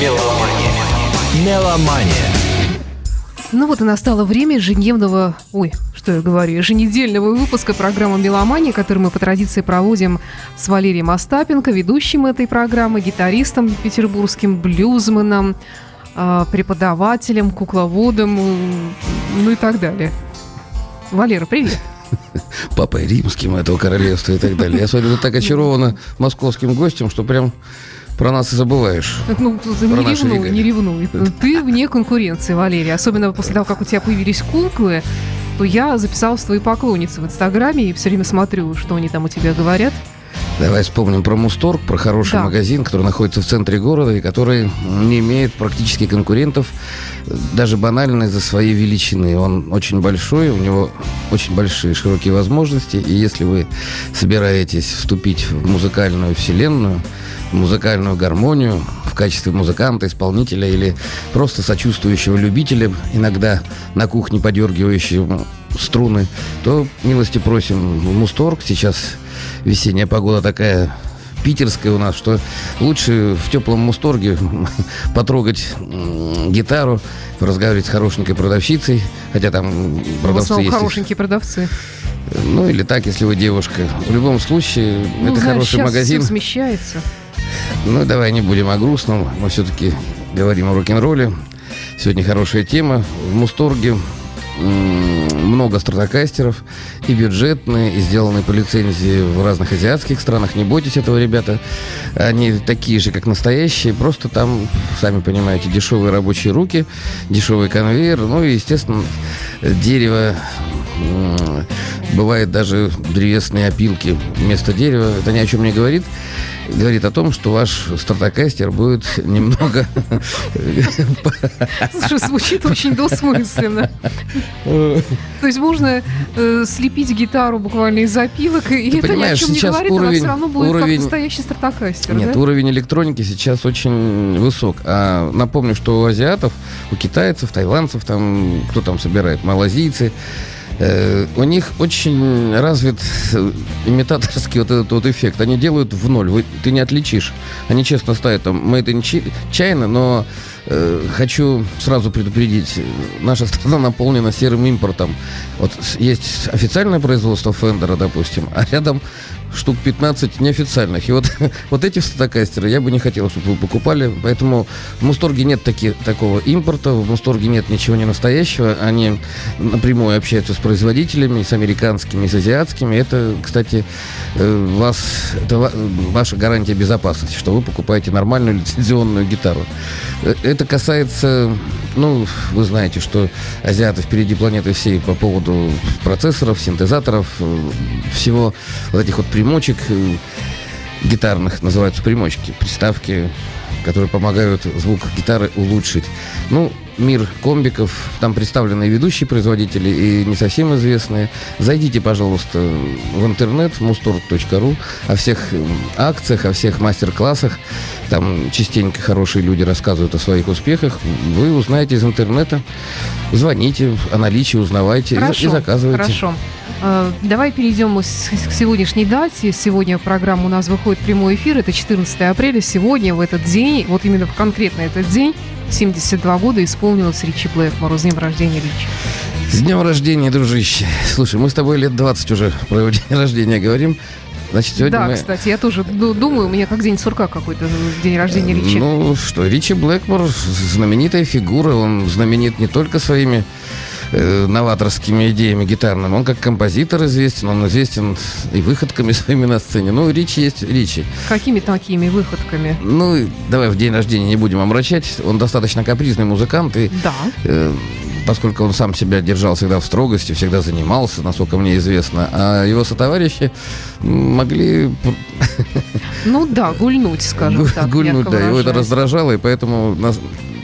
Меломания. Меломания. Ну вот и настало время ежедневного, ой, что я говорю, еженедельного выпуска программы «Меломания», который мы по традиции проводим с Валерием Остапенко, ведущим этой программы, гитаристом петербургским, блюзменом, а, преподавателем, кукловодом, ну и так далее. Валера, привет. Папой римским этого королевства и так далее. Я смотрю, ты так очарована московским гостем, что прям про нас и забываешь. Ну, не ревнуй, не ревнуй. Ты вне конкуренции, Валерий. Особенно после того, как у тебя появились куклы, то я записалась в твои поклонницы в Инстаграме и все время смотрю, что они там у тебя говорят. Давай вспомним про Мусторг, про хороший да. магазин, который находится в центре города и который не имеет практически конкурентов, даже банально из-за своей величины. Он очень большой, у него очень большие широкие возможности, и если вы собираетесь вступить в музыкальную вселенную, музыкальную гармонию в качестве музыканта, исполнителя или просто сочувствующего любителя, иногда на кухне подергивающего струны, то милости просим в Мусторг. Сейчас весенняя погода такая питерская у нас, что лучше в теплом мусторге потрогать гитару, разговаривать с хорошенькой продавщицей, хотя там продавцы есть. хорошенькие продавцы. Ну или так, если вы девушка. В любом случае, ну, это знаешь, хороший магазин. Все смещается. Ну давай не будем о грустном, мы все-таки говорим о рок-н-ролле. Сегодня хорошая тема. В Мусторге много стратокастеров, и бюджетные, и сделанные по лицензии в разных азиатских странах. Не бойтесь этого, ребята. Они такие же, как настоящие, просто там, сами понимаете, дешевые рабочие руки, дешевый конвейер, ну и, естественно, дерево бывает даже древесные опилки вместо дерева. Это ни о чем не говорит говорит о том, что ваш стартокастер будет немного... Слушай, звучит очень двусмысленно. То есть можно э, слепить гитару буквально из запилок, и это ни о чем не говорит, она все равно будет как настоящий стартокастер. Нет, уровень электроники сейчас очень высок. А напомню, что у азиатов, у китайцев, тайландцев, там, кто там собирает, малазийцы, у них очень развит э, имитаторский вот этот вот эффект. Они делают в ноль, вы, ты не отличишь. Они честно ставят там made in China, но э, хочу сразу предупредить, наша страна наполнена серым импортом. Вот есть официальное производство Фендера, допустим, а рядом штук 15 неофициальных. И вот, вот эти статокастеры я бы не хотел, чтобы вы покупали. Поэтому в Мусторге нет таки, такого импорта, в Мусторге нет ничего не настоящего. Они напрямую общаются с производителями, с американскими, с азиатскими. Это, кстати, э, вас, это ваша гарантия безопасности, что вы покупаете нормальную лицензионную гитару. Э, это касается, ну, вы знаете, что азиаты впереди планеты всей по поводу процессоров, синтезаторов, э, всего вот этих вот примочек э, гитарных, называются примочки, приставки, которые помогают звук гитары улучшить. Ну, мир комбиков, там представлены ведущие производители и не совсем известные. Зайдите, пожалуйста, в интернет mustor.ru о всех акциях, о всех мастер-классах. Там частенько хорошие люди рассказывают о своих успехах. Вы узнаете из интернета. Звоните о наличии, узнавайте хорошо, и, заказывайте. Хорошо. Э, давай перейдем к сегодняшней дате. Сегодня программа у нас выходит прямой эфир. Это 14 апреля. Сегодня, в этот день, вот именно в конкретно этот день, 72 года исполнилось Ричи Блэкмору. С днем рождения, Ричи. С днем рождения, дружище. Слушай, мы с тобой лет 20 уже про его день рождения говорим. Значит, сегодня да, мы... кстати, я тоже думаю, у меня как день сурка какой-то, день рождения Ричи. Ну что, Ричи Блэкмор знаменитая фигура, он знаменит не только своими э, новаторскими идеями гитарными. Он как композитор известен, он известен и выходками своими на сцене. Ну, Ричи есть Ричи. Какими такими выходками? Ну, давай в день рождения не будем омрачать. Он достаточно капризный музыкант. И, да. Э, поскольку он сам себя держал всегда в строгости, всегда занимался, насколько мне известно, а его сотоварищи могли... Ну да, гульнуть, скажем так. Гульнуть, да, его это раздражало, и поэтому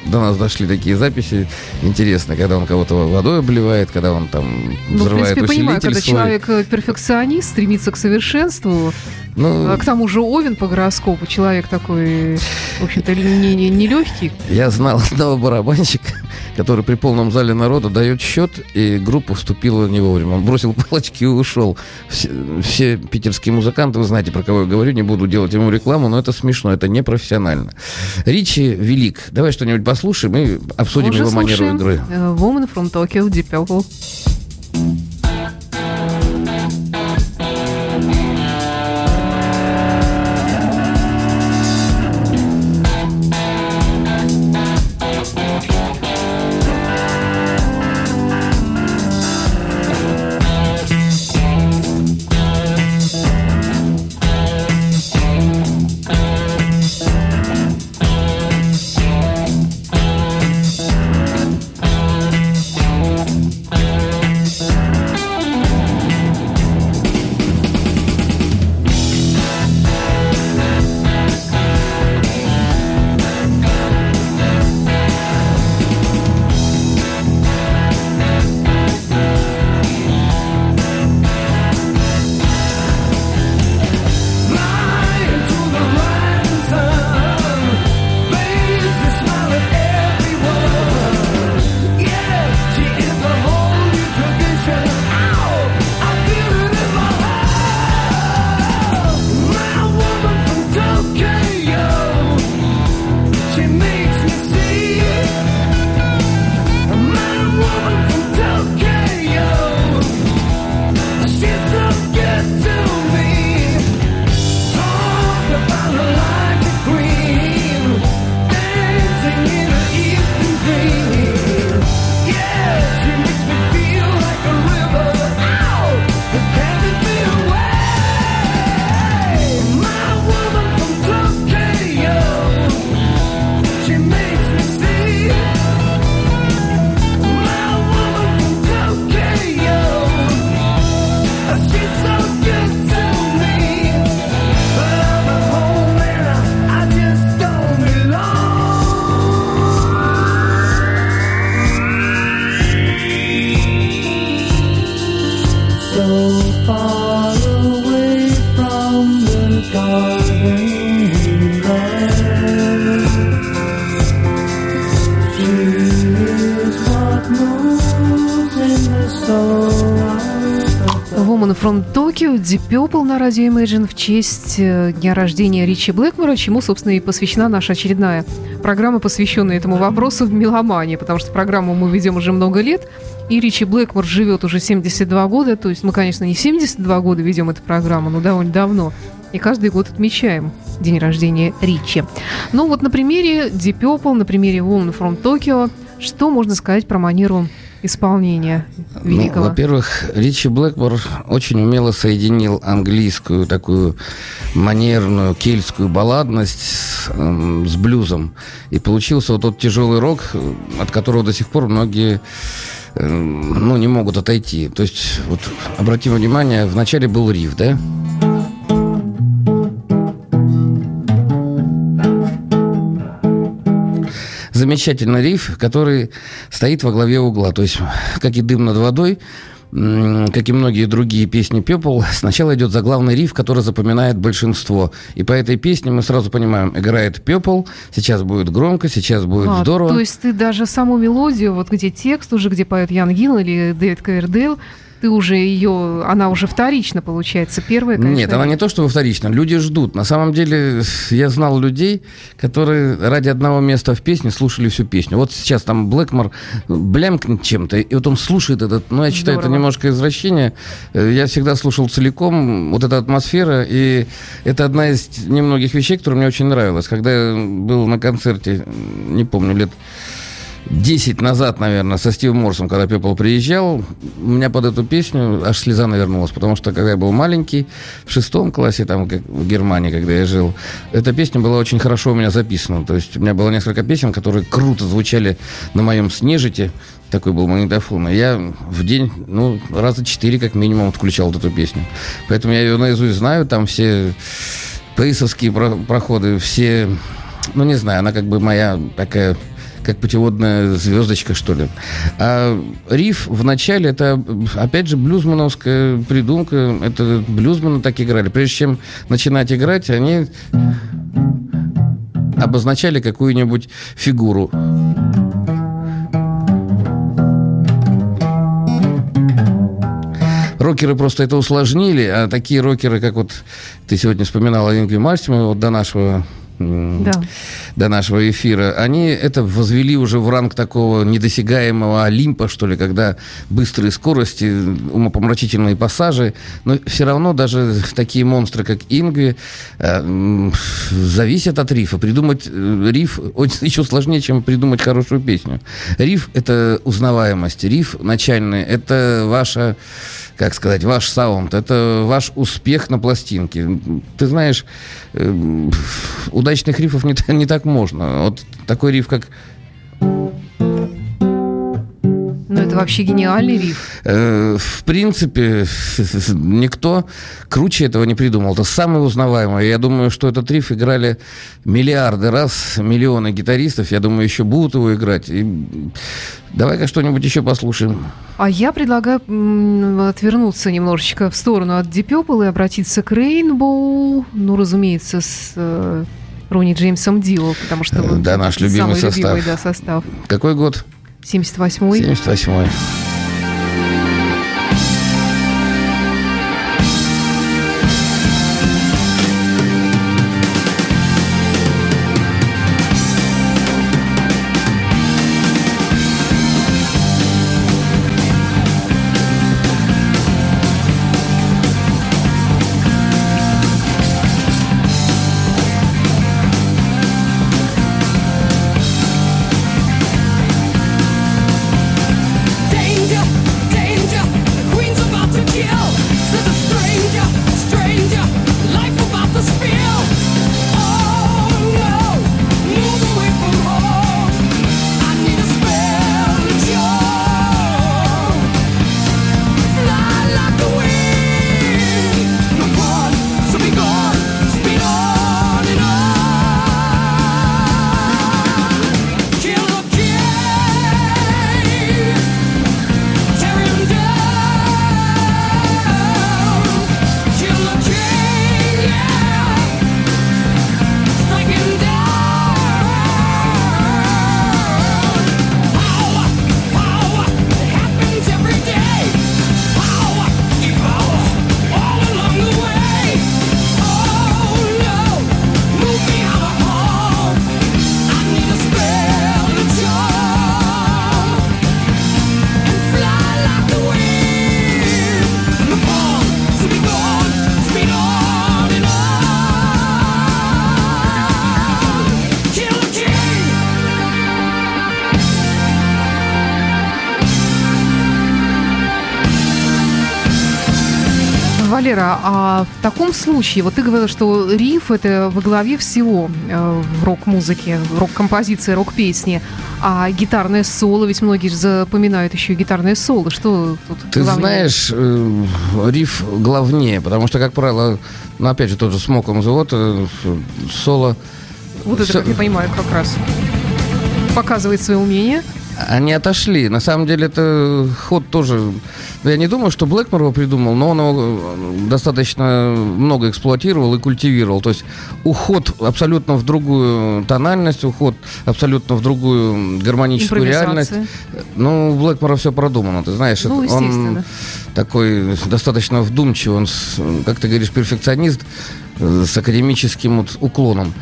до нас дошли такие записи интересные, когда он кого-то водой обливает, когда он там взрывает ну, в принципе, понимаю, когда свой. человек э, перфекционист, стремится к совершенству, Ну, а к тому же Овен по гороскопу, человек такой, в общем-то, не, не, не легкий. Я знал одного барабанщика, который при полном зале народа дает счет, и группа вступила не вовремя. Он бросил палочки и ушел. Все, все питерские музыканты, вы знаете, про кого я говорю, не буду делать ему рекламу, но это смешно, это непрофессионально. Ричи велик. Давай что-нибудь послушаем и обсудим Уже его манеру игры. Э, Woman from Tokyo, Deep Purple. Deep Purple на радио Imagine в честь э, дня рождения Ричи Блэкмора, чему, собственно, и посвящена наша очередная программа, посвященная этому вопросу в меломании, потому что программу мы ведем уже много лет, и Ричи Блэкмор живет уже 72 года, то есть мы, конечно, не 72 года ведем эту программу, но довольно давно, и каждый год отмечаем день рождения Ричи. Ну вот на примере Deep Purple, на примере Woman from Tokyo, что можно сказать про манеру исполнения ну, великого? Ну, во-первых, Ричи Блэкмор очень умело соединил английскую такую манерную кельтскую балладность с, э, с блюзом. И получился вот тот тяжелый рок, от которого до сих пор многие э, ну, не могут отойти. То есть, вот обратим внимание, вначале был риф, да? Замечательный риф, который стоит во главе угла. То есть, как и дым над водой, как и многие другие песни Пепл, сначала идет заглавный риф, который запоминает большинство. И по этой песне мы сразу понимаем, играет Пепл, сейчас будет громко, сейчас будет а, здорово. То есть ты даже саму мелодию, вот где текст уже, где поет Ян Гилл или Дэвид Ковердейл, ты уже ее, она уже вторично получается, первая, конечно. Нет, она не то, что вторично, люди ждут. На самом деле, я знал людей, которые ради одного места в песне слушали всю песню. Вот сейчас там Блэкмор блямкнет чем-то, и вот он слушает этот, ну, я считаю, Здорово. это немножко извращение. Я всегда слушал целиком вот эта атмосфера, и это одна из немногих вещей, которая мне очень нравилась. Когда я был на концерте, не помню, лет 10 назад, наверное, со Стивом Морсом, когда Пепл приезжал, у меня под эту песню аж слеза навернулась, потому что когда я был маленький, в шестом классе, там, как в Германии, когда я жил, эта песня была очень хорошо у меня записана. То есть у меня было несколько песен, которые круто звучали на моем снежите, такой был магнитофон. И я в день, ну, раза четыре как минимум включал эту песню. Поэтому я ее наизусть знаю, там все пейсовские проходы, все, ну, не знаю, она как бы моя такая как путеводная звездочка, что ли. А риф в начале это, опять же, блюзмановская придумка. Это блюзмены так играли. Прежде чем начинать играть, они обозначали какую-нибудь фигуру. Рокеры просто это усложнили, а такие рокеры, как вот ты сегодня вспоминала Ингви Мальстима, вот до нашего да. до нашего эфира, они это возвели уже в ранг такого недосягаемого Олимпа, что ли, когда быстрые скорости, умопомрачительные пассажи, но все равно даже такие монстры, как Ингви, э, зависят от рифа. Придумать э, риф еще сложнее, чем придумать хорошую песню. Риф — это узнаваемость, риф начальный — это ваша как сказать, ваш саунд, это ваш успех на пластинке. Ты знаешь, э, удачных рифов не, не так можно. Вот такой риф, как это вообще гениальный риф. Э, в принципе, никто круче этого не придумал. Это самое узнаваемое. Я думаю, что этот риф играли миллиарды раз, миллионы гитаристов. Я думаю, еще будут его играть. И давай-ка что-нибудь еще послушаем. А я предлагаю отвернуться немножечко в сторону от Deep Purple и обратиться к Rainbow. Ну, разумеется, с э, Ронни Джеймсом Дио, потому что... Да, наш любимый состав. Любимый, да, состав. Какой год? 78-й. 78-й. Валера, а в таком случае, вот ты говорил, что риф это во главе всего э, в рок-музыке, рок-композиции, рок-песни, а гитарное соло, ведь многие же запоминают еще и гитарное соло. Что тут Ты главнее? знаешь, э, риф главнее, потому что, как правило, ну, опять же, тот же Smoke on the Water, соло... Вот это, как я понимаю, как раз показывает свое умение. Они отошли. На самом деле это ход тоже... Я не думаю, что Блэкмор его придумал, но он его э, достаточно много эксплуатировал и культивировал. То есть уход абсолютно в другую тональность, уход абсолютно в другую гармоническую реальность. Ну, у Блэкмора все продумано, ты знаешь. Ну, он такой достаточно вдумчивый, он, как ты говоришь, перфекционист э, с академическим вот уклоном.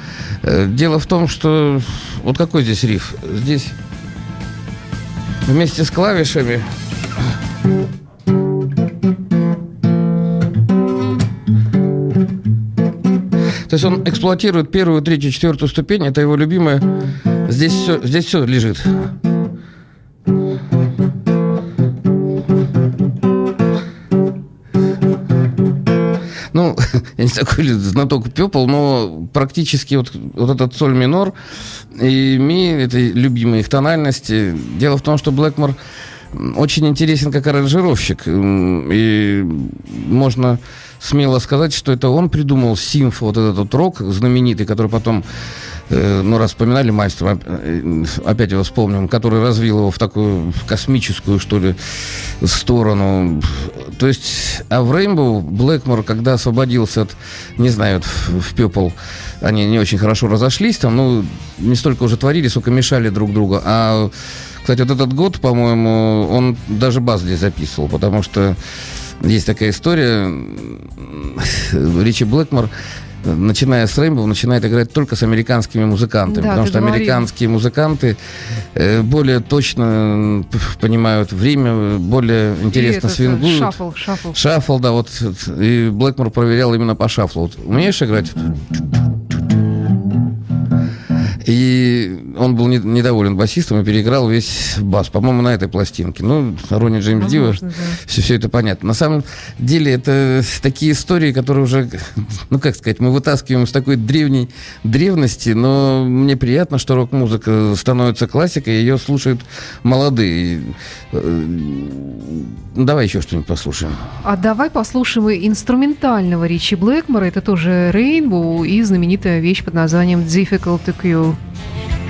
Э, дело в том, что... Вот какой здесь риф? Здесь вместе с клавишами. То есть он эксплуатирует первую, третью, четвертую ступень. Это его любимое. Здесь все, здесь все лежит. Ну, я не такой знаток пепл, но практически вот, вот этот соль минор и ми, это любимые их тональности. Дело в том, что Блэкмор очень интересен как аранжировщик. И можно смело сказать, что это он придумал симф, вот этот вот рок знаменитый, который потом э, ну, раз вспоминали мастера, э, опять его вспомним, который развил его в такую космическую, что ли, сторону. То есть, а в Рейнбоу Блэкмор, когда освободился от, не знаю, в, в Пепл, они не очень хорошо разошлись там, ну, не столько уже творили, сколько мешали друг другу. А, кстати, вот этот год, по-моему, он даже бас здесь записывал, потому что есть такая история. Ричи Блэкмор начиная с Рейнбоу, начинает играть только с американскими музыкантами. Да, потому что говорил. американские музыканты э, более точно понимают время, более интересно и свингуют. Шаффл, шаффл. Шаффл, да, вот. И Блэкмор проверял именно по шаффлу. Вот, умеешь играть? И он был не, недоволен басистом и переиграл весь бас, по-моему, на этой пластинке. Ну, Ронни Джеймс Дива, да. все, все это понятно. На самом деле, это такие истории, которые уже, ну, как сказать, мы вытаскиваем с такой древней древности, но мне приятно, что рок-музыка становится классикой, ее слушают молодые. Э, ну, давай еще что-нибудь послушаем. А давай послушаем инструментального Ричи Блэкмора, это тоже Рейнбоу и знаменитая вещь под названием Difficult to Kill. Здесь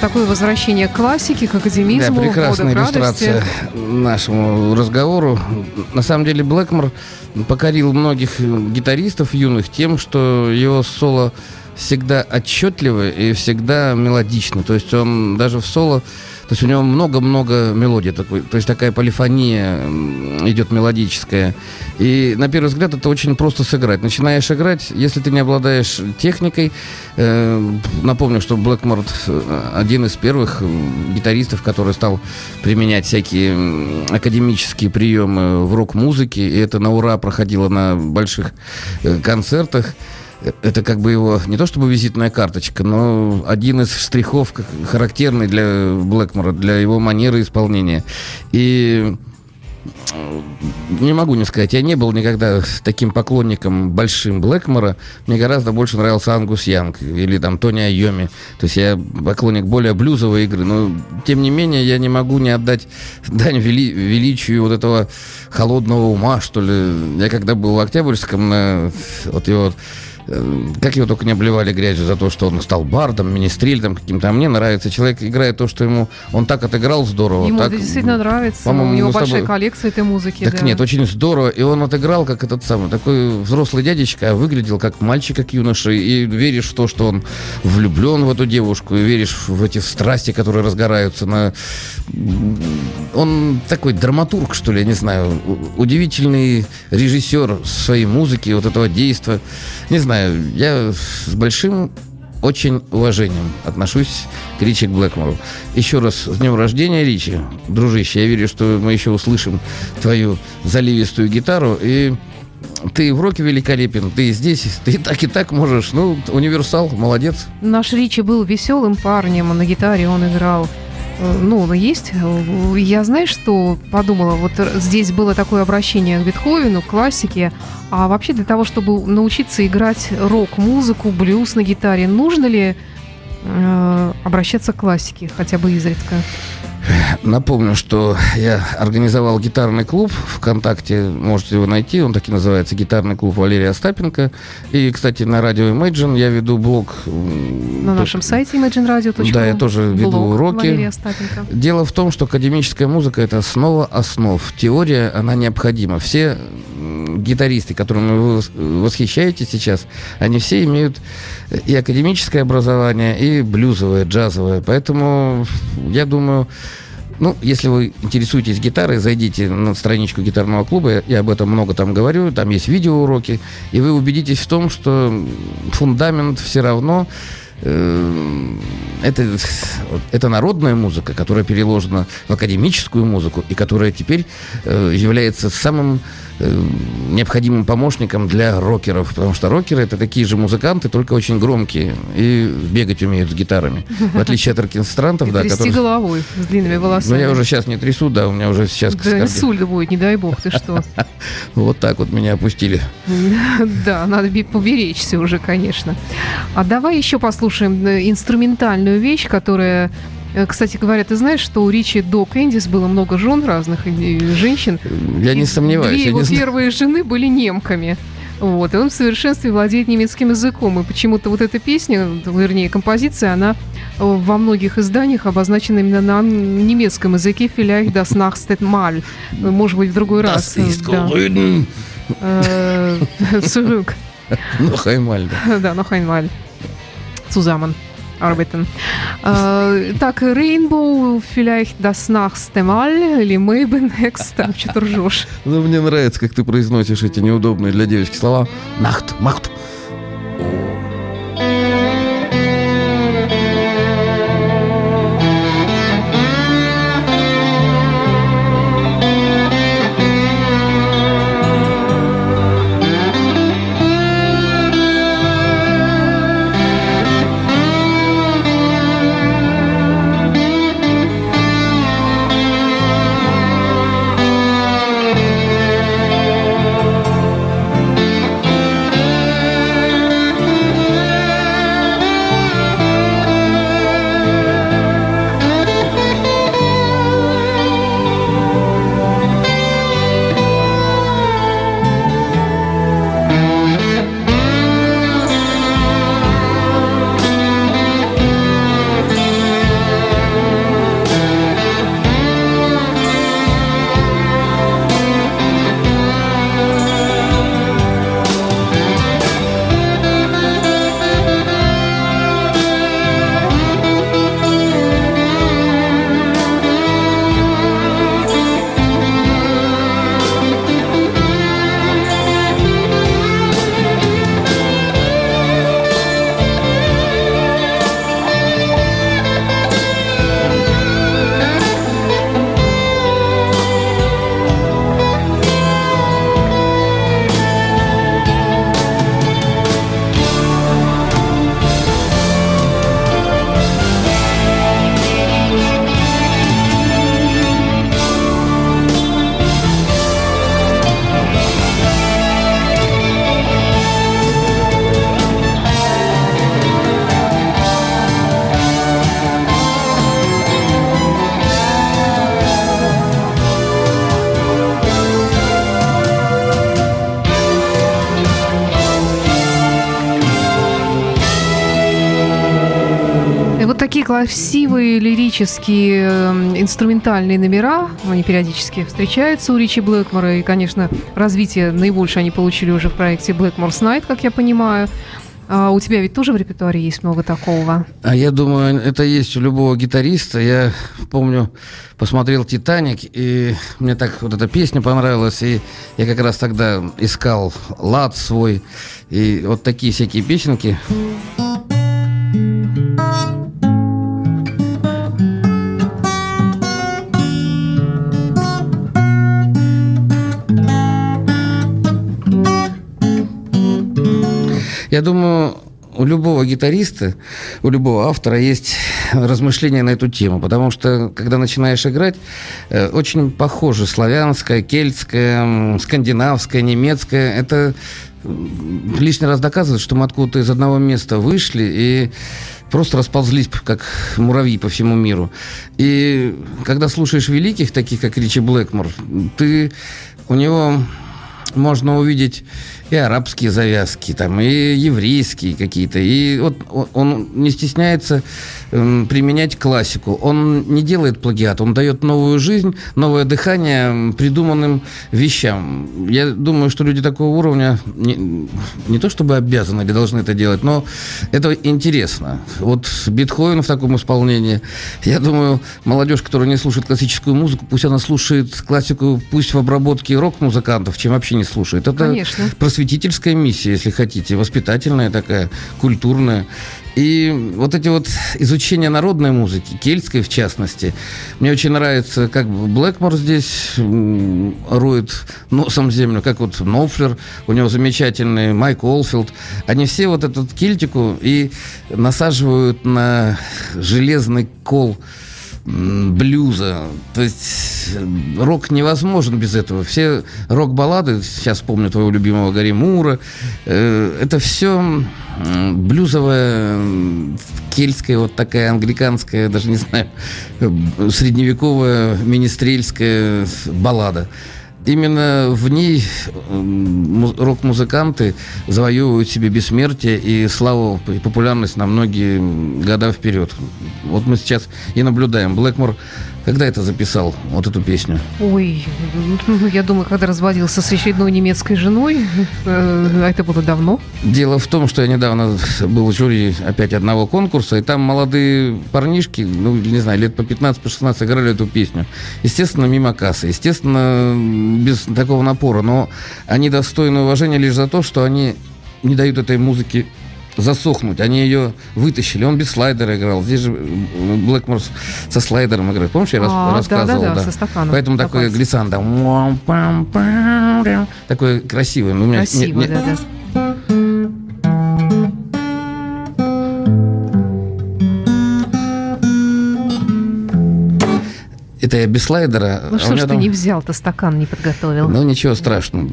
такое возвращение к классике, к академизму, да, прекрасная иллюстрация нашему разговору. На самом деле Блэкмор покорил многих гитаристов юных тем, что его соло всегда отчетливо и всегда мелодично. То есть он даже в соло то есть у него много-много мелодий, такой, то есть такая полифония идет мелодическая. И на первый взгляд это очень просто сыграть. Начинаешь играть, если ты не обладаешь техникой, э, напомню, что Блэкмор э, один из первых гитаристов, который стал применять всякие академические приемы в рок-музыке, и это на ура проходило на больших э, концертах это как бы его не то чтобы визитная карточка, но один из штрихов характерный для Блэкмора, для его манеры исполнения. И э, не могу не сказать, я не был никогда таким поклонником большим Блэкмора. Мне гораздо больше нравился Ангус Янг или там Тони Айоми. То есть я поклонник более блюзовой игры. Но, тем не менее, я не могу не отдать дань вели величию вот этого холодного ума, что ли. Я когда был в Октябрьском, на, вот его как его только не обливали грязью за то, что он стал бардом, министрильдом каким-то. А мне нравится. Человек играет то, что ему... Он так отыграл здорово. Ему так, это действительно нравится. По-моему, У него большая тобой... коллекция этой музыки. Так да. нет, очень здорово. И он отыграл как этот самый, такой взрослый дядечка, а выглядел как мальчик, как юноша. И веришь в то, что он влюблен в эту девушку, и веришь в эти страсти, которые разгораются на... Он такой драматург, что ли, я не знаю. Удивительный режиссер своей музыки, вот этого действия. Не знаю, я с большим очень уважением отношусь к Ричи Блэкмору. Еще раз с днем рождения, Ричи, дружище. Я верю, что мы еще услышим твою заливистую гитару. И ты в роке великолепен, ты здесь, ты так и так можешь. Ну, универсал, молодец. Наш Ричи был веселым парнем, на гитаре он играл Э, ну, есть. Я, знаешь, что подумала? Вот здесь было такое обращение к Бетховену, к классике. А вообще для того, чтобы научиться играть рок-музыку, блюз на гитаре, нужно ли э, обращаться к классике хотя бы изредка? Напомню, что я организовал гитарный клуб ВКонтакте, можете его найти, он так и называется, гитарный клуб Валерия Остапенко. И, кстати, на радио Imagine я веду блог. На нашем сайте imagineradio.ru. Да, я тоже веду блог уроки. Дело в том, что академическая музыка – это основа основ. Теория, она необходима. Все гитаристы, которыми вы восхищаетесь сейчас, они все имеют и академическое образование, и блюзовое, джазовое. Поэтому я думаю, ну, если вы интересуетесь гитарой, зайдите на страничку гитарного клуба, я об этом много там говорю, там есть видеоуроки, и вы убедитесь в том, что фундамент все равно э, это, это народная музыка, которая переложена в академическую музыку и которая теперь э, является самым необходимым помощником для рокеров, потому что рокеры это такие же музыканты, только очень громкие и бегать умеют с гитарами, в отличие от оркестрантов, да, которые... головой с длинными волосами. Ну я уже сейчас не трясу, да, у меня уже сейчас. Да, инсульт будет, не дай бог, ты что? Вот так вот меня опустили. Да, надо поберечься уже, конечно. А давай еще послушаем э, инструментальную вещь, которая Э, кстати говоря, ты знаешь, что у Ричи до Кэндис было много жен разных и женщин. Я не сомневаюсь. Две его первые жены были немками. Вот, и он в совершенстве владеет немецким языком. И почему-то вот эта песня, вернее, композиция, она во многих изданиях обозначена именно на немецком языке «Vielleicht das nächste Mal». Может быть, в другой раз. Das ist да. Noch einmal. Да, noch einmal. Arbeiten. Äh, так, Rainbow, vielleicht das nächste Mal, или maybe next, там что-то ржешь. Ну, мне нравится, как ты произносишь эти неудобные для девочки слова. Нахт, махт. Красивые лирические эм, инструментальные номера, они периодически встречаются у Ричи Блэкмора, и, конечно, развитие наибольшее они получили уже в проекте Blackmore's Night, как я понимаю. А у тебя ведь тоже в репертуаре есть много такого? А я думаю, это есть у любого гитариста. Я помню, посмотрел «Титаник», и мне так вот эта песня понравилась, и я как раз тогда искал лад свой, и вот такие всякие песенки. Я думаю, у любого гитариста, у любого автора есть размышления на эту тему, потому что, когда начинаешь играть, э, очень похоже славянское, кельтское, скандинавское, немецкое. Это лишний раз доказывает, что мы откуда-то из одного места вышли и просто расползлись, как муравьи по всему миру. И когда слушаешь великих, таких как Ричи Блэкмор, ты у него можно увидеть и арабские завязки, там, и еврейские какие-то. И вот он не стесняется применять классику. Он не делает плагиат, он дает новую жизнь, новое дыхание придуманным вещам. Я думаю, что люди такого уровня не, не то чтобы обязаны или должны это делать, но это интересно. Вот Бетховен в таком исполнении. Я думаю, молодежь, которая не слушает классическую музыку, пусть она слушает классику, пусть в обработке рок-музыкантов, чем вообще не слушает. Это Конечно. просветительская миссия, если хотите, воспитательная такая, культурная. И вот эти вот изучения народной музыки, кельтской в частности, мне очень нравится, как Блэкмор здесь роет носом землю, как вот Нофлер, у него замечательный Майк Олфилд. Они все вот эту кельтику и насаживают на железный кол блюза. То есть рок невозможен без этого. Все рок-баллады, сейчас помню твоего любимого Гарри Мура, э, это все блюзовая, кельтская, вот такая англиканская, даже не знаю, средневековая министрельская баллада именно в ней рок-музыканты завоевывают себе бессмертие и славу и популярность на многие года вперед. Вот мы сейчас и наблюдаем. Блэкмор когда это записал, вот эту песню? Ой, ну, я думаю, когда разводился с очередной немецкой женой. Э, это было давно. Дело в том, что я недавно был в жюри опять одного конкурса, и там молодые парнишки, ну, не знаю, лет по 15, по 16 играли эту песню. Естественно, мимо кассы. Естественно, без такого напора. Но они достойны уважения лишь за то, что они не дают этой музыке засохнуть. Они ее вытащили. Он без слайдера играл. Здесь же Блэкмор со слайдером играет. Помнишь, я а, рассказывал? Да, да, да, со стаканом. Поэтому такой глиссанда. Такой красивый. Ну, Красивый, да, да. Это я без слайдера. Ну а что ж ты там... не взял-то стакан, не подготовил? Ну ничего страшного,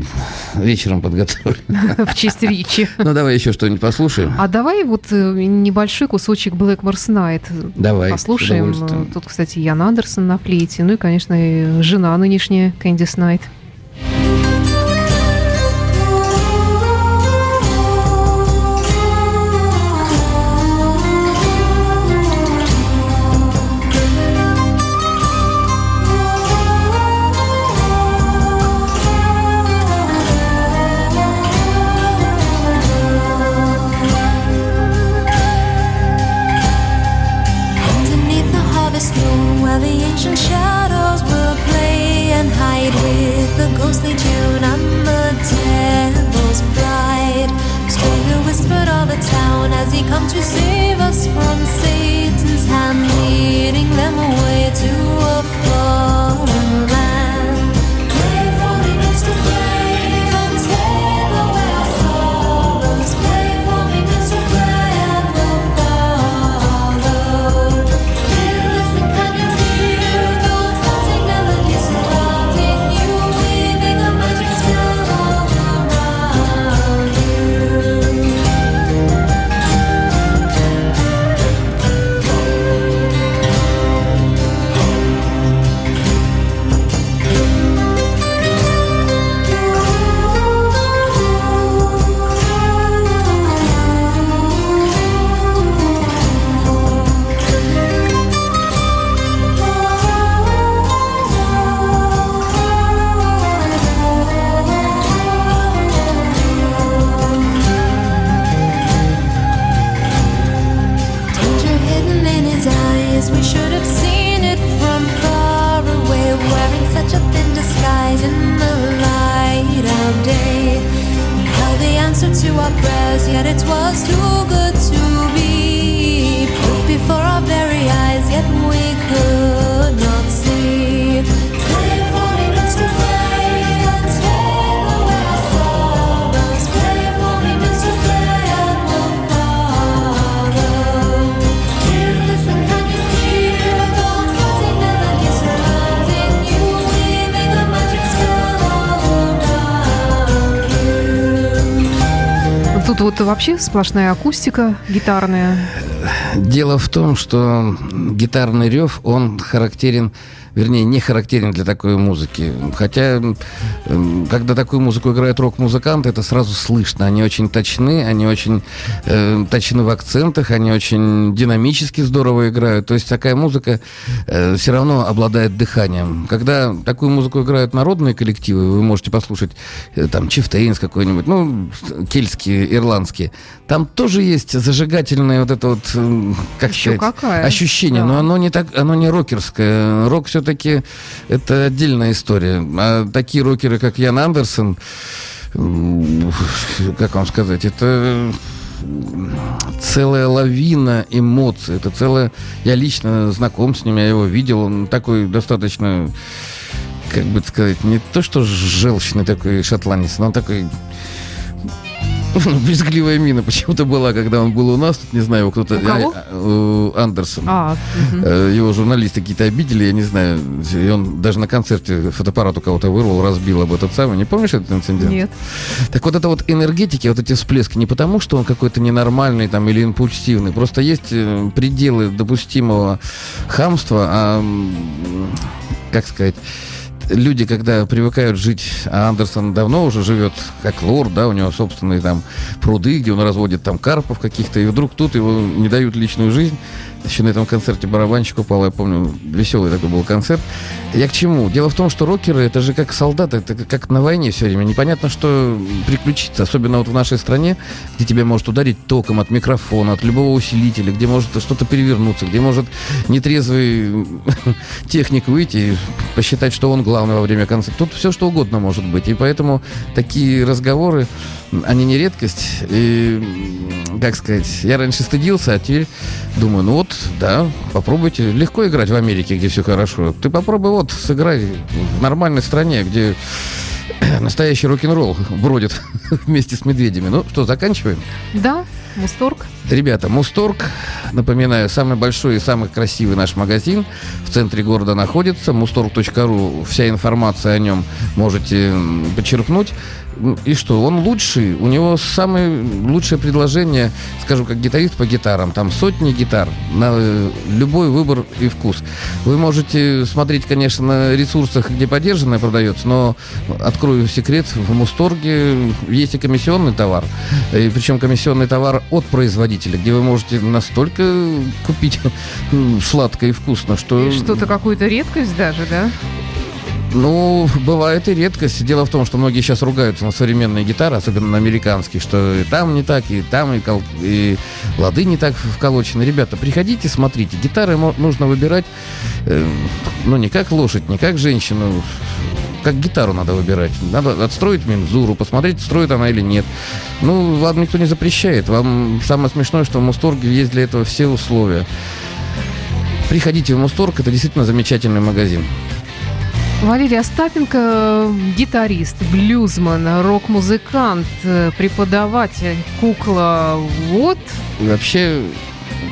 вечером подготовлю. В честь Ричи. Ну давай еще что-нибудь послушаем. А давай вот э, небольшой кусочек Blackmore's Night давай, послушаем. Тут, кстати, Ян Андерсон на флейте, ну и, конечно, жена нынешняя, Кэндис Найт. Тут вообще сплошная акустика гитарная. Дело в том, что гитарный рев, он характерен, вернее, не характерен для такой музыки. Хотя, когда такую музыку играют рок-музыканты, это сразу слышно. Они очень точны, они очень э, точны в акцентах, они очень динамически здорово играют. То есть такая музыка все равно обладает дыханием. Когда такую музыку играют народные коллективы, вы можете послушать э, там Чифтейнс какой-нибудь, ну, кельтские, ирландские, там тоже есть зажигательное вот это вот, м, как Еще сказать, какая. ощущение, Да. но оно не так, оно не рокерское. Рок все-таки это отдельная история. А такие рокеры, как Ян Андерсон, как вам сказать, это целая лавина эмоций. Это целая... Я лично знаком с ним, я его видел. Он такой достаточно, как бы сказать, не то что желчный такой шотландец, но он такой Брезгливая мина почему-то была, когда он был у нас. Тут, не знаю, его кто-то... У кого? А, а, у Андерсон. А. Э, Его журналисты какие-то обидели, я не знаю. И он даже на концерте фотоаппарат у кого-то вырвал, разбил об этот самый. Не помнишь этот инцидент? нет. Так вот это вот энергетики, вот эти всплески, не потому, что он какой-то ненормальный там или импульсивный, просто есть э, пределы допустимого хамства, а, как сказать, люди, когда привыкают жить, а Андерсон давно уже живет как лорд, да, у него собственные там пруды, где он разводит там карпов каких-то, и вдруг тут его не дают личную жизнь. Еще на этом концерте барабанщик упал, я помню, веселый такой был концерт. Я к чему? Дело в том, что рокеры, это же как солдаты, это как на войне все время. Непонятно, что приключиться, особенно вот в нашей стране, где тебя может ударить током от микрофона, от любого усилителя, где может что-то перевернуться, где может нетрезвый техник выйти посчитать, что он главный во время концерта. Тут все что угодно может быть. И поэтому такие разговоры, они не редкость. И, как сказать, я раньше стыдился, а теперь думаю, ну вот, да, попробуйте. Легко играть в Америке, где все хорошо. Ты попробуй вот, сыграй в нормальной стране, где настоящий рок-н-ролл бродит вместе с медведями. Ну что, заканчиваем? Да, Мусторг. Ребята, Мусторг, напоминаю, самый большой и самый красивый наш магазин в центре города находится. Мусторг.ру, вся информация о нем можете почерпнуть. Ну, И что, он лучший, у него самое лучшее предложение, скажу, как гитарист по гитарам. Там сотни гитар на э, любой выбор и вкус. Вы можете смотреть, конечно, на ресурсах, где поддержанное продается, но открою секрет, в Мусторге есть и комиссионный товар. И причем комиссионный товар от производителя, где вы можете настолько купить сладко и вкусно, что... И Что-то какую-то редкость даже, да? Ну, бывает и редкость. Дело в том, что многие сейчас ругаются на современные гитары, особенно на американские, что и там не так, и там, и, кол- и лады не так вколочены. Ребята, приходите, смотрите. Гитары нужно выбирать, э, ну, не как лошадь, не как женщину, как гитару надо выбирать. Надо отстроить мензуру, посмотреть, строит она или нет. Ну, вам никто не запрещает. Вам самое смешное, что в Мусторге есть для этого все условия. Приходите в Мусторг, это действительно замечательный магазин. Валерий Остапенко, гитарист, блюзман, рок-музыкант, преподаватель, кукла. Вот вообще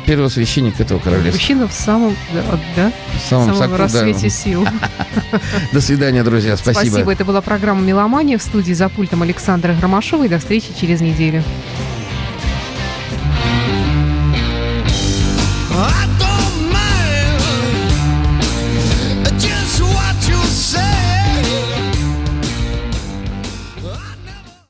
первосвященник этого королевства. Мужчина в самом, да, да, в самом, в самом соку, рассвете да. сил. До свидания, друзья. Спасибо. Спасибо. Это была программа «Меломания» в студии за пультом Александра Громашова. И до встречи через неделю.